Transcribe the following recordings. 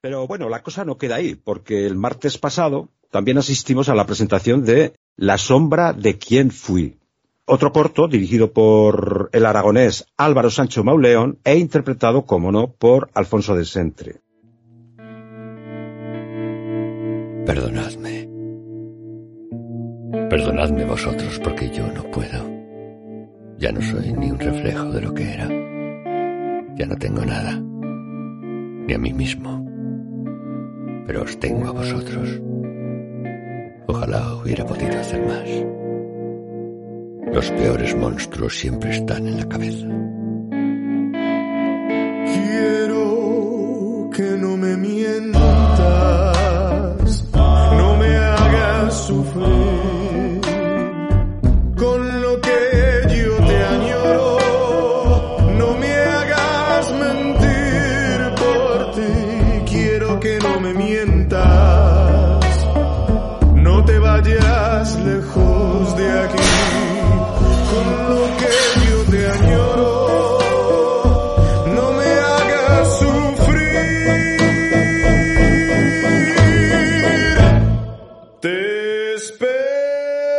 Pero bueno, la cosa no queda ahí, porque el martes pasado también asistimos a la presentación de La sombra de quién fui. Otro corto dirigido por el aragonés Álvaro Sancho Mauleón e interpretado, como no, por Alfonso de Sentre. Perdonadme. Perdonadme vosotros porque yo no puedo. Ya no soy ni un reflejo de lo que era. Ya no tengo nada. Ni a mí mismo. Pero os tengo a vosotros. Ojalá hubiera podido hacer más. Los peores monstruos siempre están en la cabeza. No me mientas, no te vayas lejos de aquí con lo que yo te añoro. No me hagas sufrir. Te esperaré.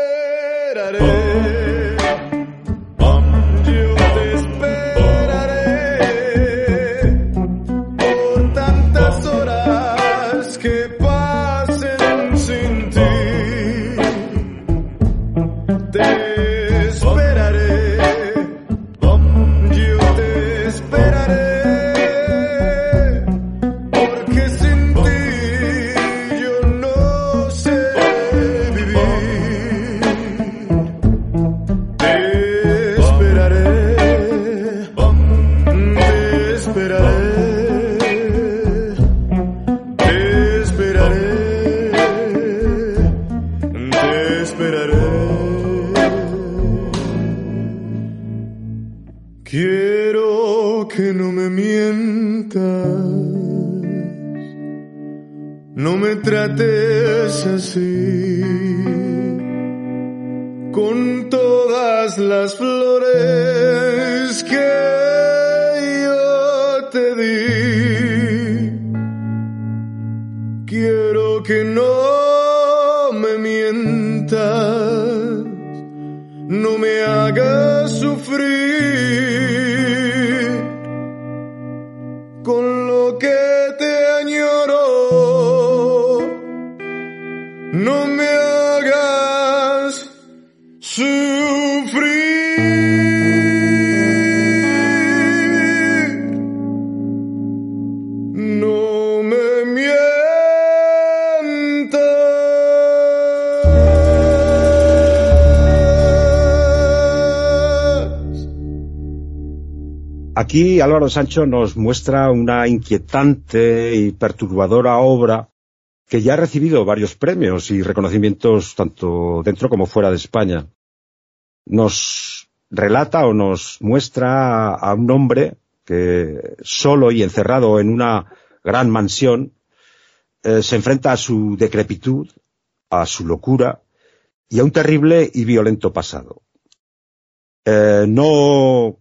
Quiero que no me mientas. No me trates así. Con todas las flores que yo te di. Quiero que no me mientas, no me hagas sufrir con lo que te añoro. No me hagas sufrir. Aquí Álvaro Sancho nos muestra una inquietante y perturbadora obra que ya ha recibido varios premios y reconocimientos tanto dentro como fuera de España. Nos relata o nos muestra a un hombre que solo y encerrado en una gran mansión eh, se enfrenta a su decrepitud, a su locura y a un terrible y violento pasado. Eh, no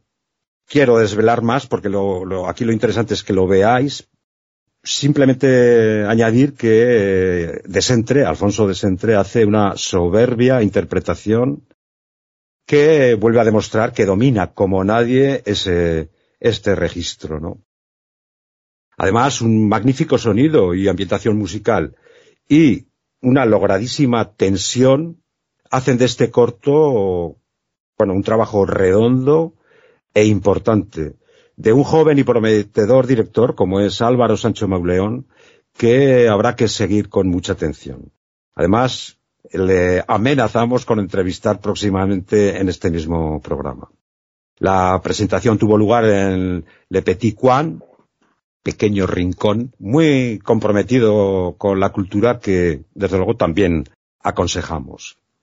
quiero desvelar más porque lo, aquí lo interesante es que lo veáis. Simplemente añadir que eh, Desentre, Alfonso Desentre, hace una soberbia interpretación que vuelve a demostrar que domina como nadie ese, este registro, ¿no? Además, un magnífico sonido y ambientación musical y una logradísima tensión hacen de este corto, bueno, un trabajo redondo e importante de un joven y prometedor director como es Álvaro Sancho Mauleón, que habrá que seguir con mucha atención. Además, le amenazamos con entrevistar próximamente en este mismo programa. La presentación tuvo lugar en Le Petit Coin, pequeño rincón, muy comprometido con la cultura que, desde luego, también aconsejamos.